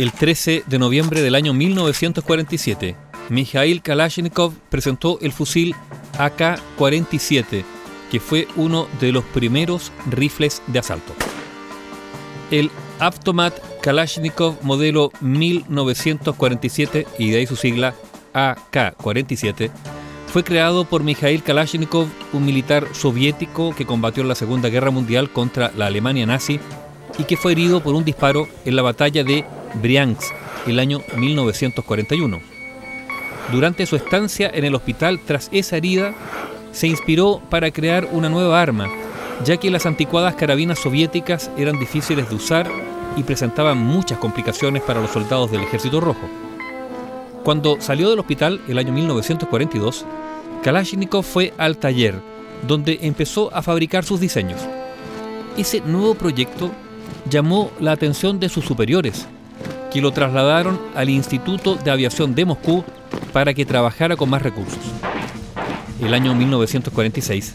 El 13 de noviembre del año 1947, Mikhail Kalashnikov presentó el fusil AK-47, que fue uno de los primeros rifles de asalto. El Avtomat Kalashnikov modelo 1947, y de ahí su sigla AK-47, fue creado por Mikhail Kalashnikov, un militar soviético que combatió en la Segunda Guerra Mundial contra la Alemania nazi y que fue herido por un disparo en la batalla de Briansk el año 1941. Durante su estancia en el hospital tras esa herida, se inspiró para crear una nueva arma, ya que las anticuadas carabinas soviéticas eran difíciles de usar y presentaban muchas complicaciones para los soldados del Ejército Rojo. Cuando salió del hospital el año 1942, Kalashnikov fue al taller, donde empezó a fabricar sus diseños. Ese nuevo proyecto llamó la atención de sus superiores, que lo trasladaron al Instituto de Aviación de Moscú para que trabajara con más recursos. El año 1946,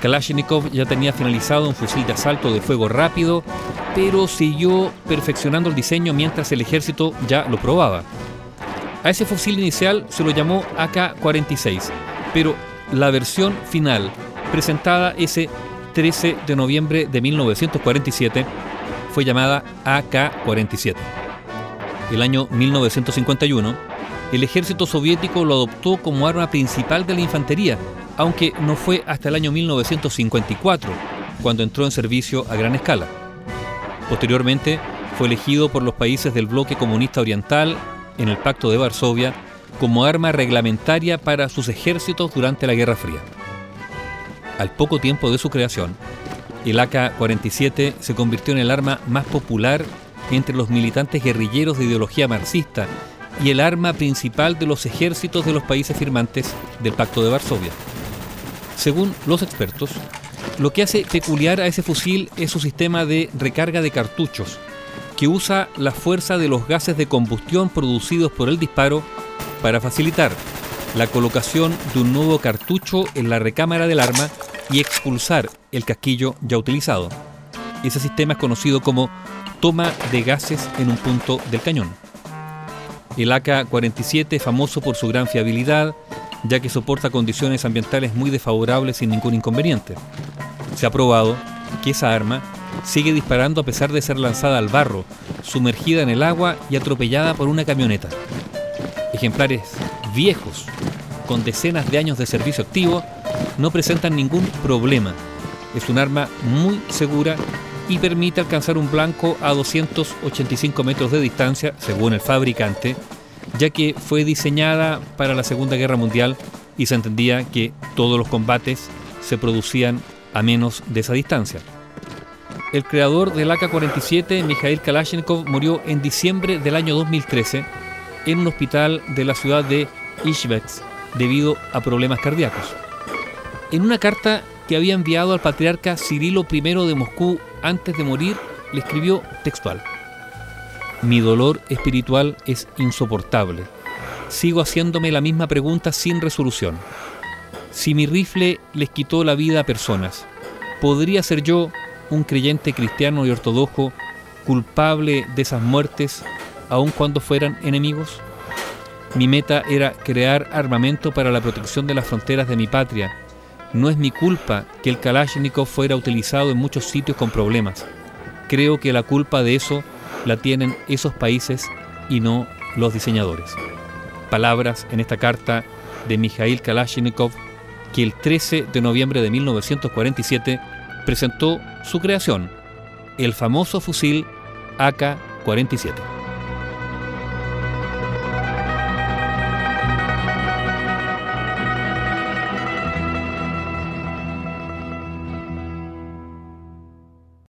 Kalashnikov ya tenía finalizado un fusil de asalto de fuego rápido, pero siguió perfeccionando el diseño mientras el ejército ya lo probaba. A ese fusil inicial se lo llamó AK-46, pero la versión final, presentada ese 13 de noviembre de 1947, fue llamada AK-47. El año 1951, el ejército soviético lo adoptó como arma principal de la infantería, aunque no fue hasta el año 1954 cuando entró en servicio a gran escala. Posteriormente, fue elegido por los países del bloque comunista oriental en el Pacto de Varsovia como arma reglamentaria para sus ejércitos durante la Guerra Fría. Al poco tiempo de su creación, el AK-47 se convirtió en el arma más popular entre los militantes guerrilleros de ideología marxista y el arma principal de los ejércitos de los países firmantes del Pacto de Varsovia. Según los expertos, lo que hace peculiar a ese fusil es su sistema de recarga de cartuchos, que usa la fuerza de los gases de combustión producidos por el disparo para facilitar la colocación de un nuevo cartucho en la recámara del arma y expulsar el casquillo ya utilizado. Ese sistema es conocido como toma de gases en un punto del cañón. El AK-47 es famoso por su gran fiabilidad, ya que soporta condiciones ambientales muy desfavorables sin ningún inconveniente. Se ha probado que esa arma sigue disparando a pesar de ser lanzada al barro, sumergida en el agua y atropellada por una camioneta. Ejemplares viejos, con decenas de años de servicio activo, no presentan ningún problema. Es un arma muy segura y permite alcanzar un blanco a 285 metros de distancia, según el fabricante, ya que fue diseñada para la Segunda Guerra Mundial y se entendía que todos los combates se producían a menos de esa distancia. El creador del AK-47, Mikhail Kalashnikov, murió en diciembre del año 2013 en un hospital de la ciudad de Ishvets debido a problemas cardíacos. En una carta que había enviado al patriarca Cirilo I de Moscú antes de morir, le escribió textual. Mi dolor espiritual es insoportable. Sigo haciéndome la misma pregunta sin resolución. Si mi rifle les quitó la vida a personas, ¿podría ser yo, un creyente cristiano y ortodoxo, culpable de esas muertes, aun cuando fueran enemigos? Mi meta era crear armamento para la protección de las fronteras de mi patria. No es mi culpa que el Kalashnikov fuera utilizado en muchos sitios con problemas. Creo que la culpa de eso la tienen esos países y no los diseñadores. Palabras en esta carta de Mikhail Kalashnikov que el 13 de noviembre de 1947 presentó su creación, el famoso fusil AK-47.